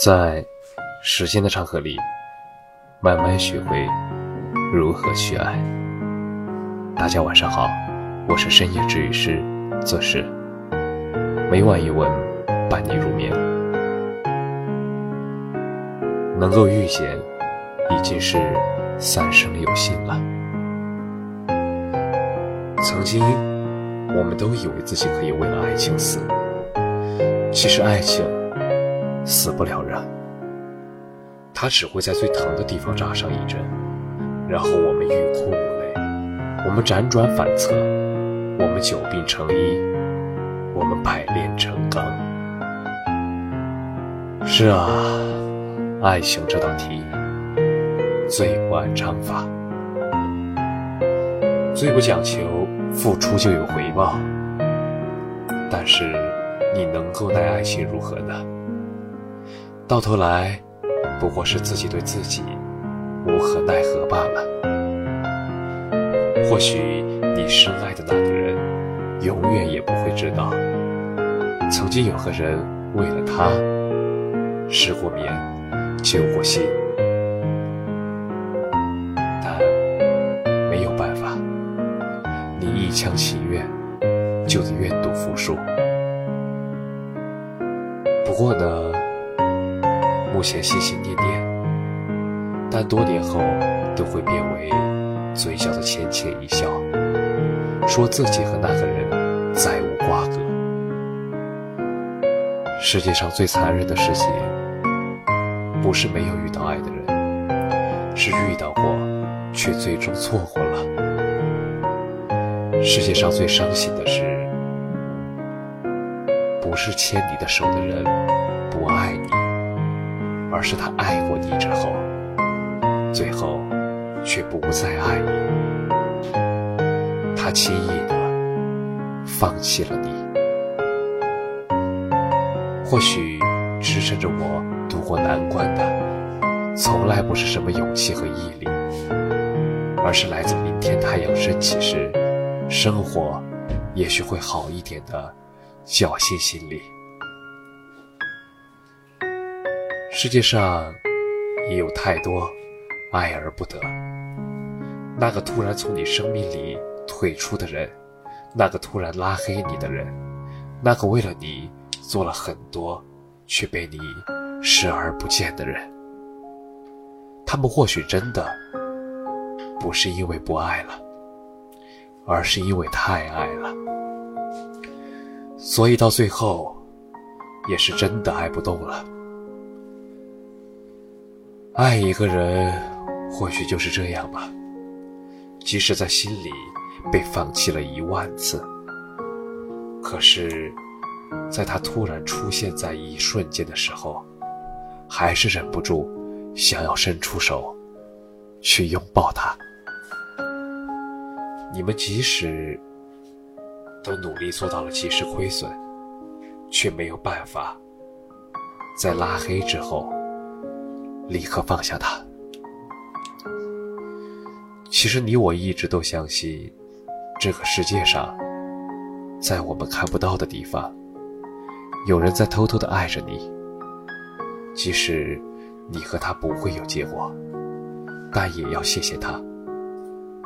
在时间的长河里，慢慢学会如何去爱。大家晚上好，我是深夜治愈师做事，每晚一文伴你入眠。能够遇见，已经是三生有幸了。曾经，我们都以为自己可以为了爱情死，其实爱情。死不了人，他只会在最疼的地方扎上一针，然后我们欲哭无泪，我们辗转反侧，我们久病成医，我们百炼成钢。是啊，爱情这道题最不按章法，最不讲求付出就有回报。但是，你能够待爱情如何呢？到头来，不过是自己对自己无可奈何罢了。或许你深爱的那个人，永远也不会知道，曾经有个人为了他失过眠、救过心，但没有办法，你一腔情愿，就得愿赌服输。不过呢。目前心心念念，但多年后都会变为嘴角的浅浅一笑，说自己和那个人再无瓜葛。世界上最残忍的事情，不是没有遇到爱的人，是遇到过却最终错过了。世界上最伤心的事，不是牵你的手的人不爱。而是他爱过你之后，最后却不再爱你，他轻易的放弃了你。或许支撑着我度过难关的，从来不是什么勇气和毅力，而是来自明天太阳升起时，生活也许会好一点的侥幸心理。世界上也有太多爱而不得。那个突然从你生命里退出的人，那个突然拉黑你的人，那个为了你做了很多却被你视而不见的人，他们或许真的不是因为不爱了，而是因为太爱了，所以到最后也是真的爱不动了。爱一个人，或许就是这样吧。即使在心里被放弃了一万次，可是，在他突然出现在一瞬间的时候，还是忍不住想要伸出手去拥抱他。你们即使都努力做到了及时亏损，却没有办法在拉黑之后。立刻放下他。其实你我一直都相信，这个世界上，在我们看不到的地方，有人在偷偷的爱着你。即使你和他不会有结果，但也要谢谢他，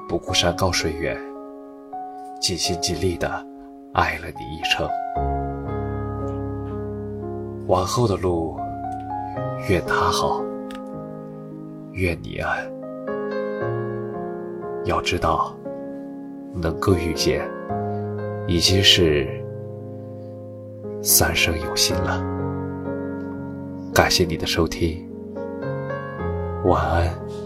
不顾山高水远，尽心尽力的爱了你一程。往后的路，愿他好。愿你安。要知道，能够遇见，已经是三生有幸了。感谢你的收听，晚安。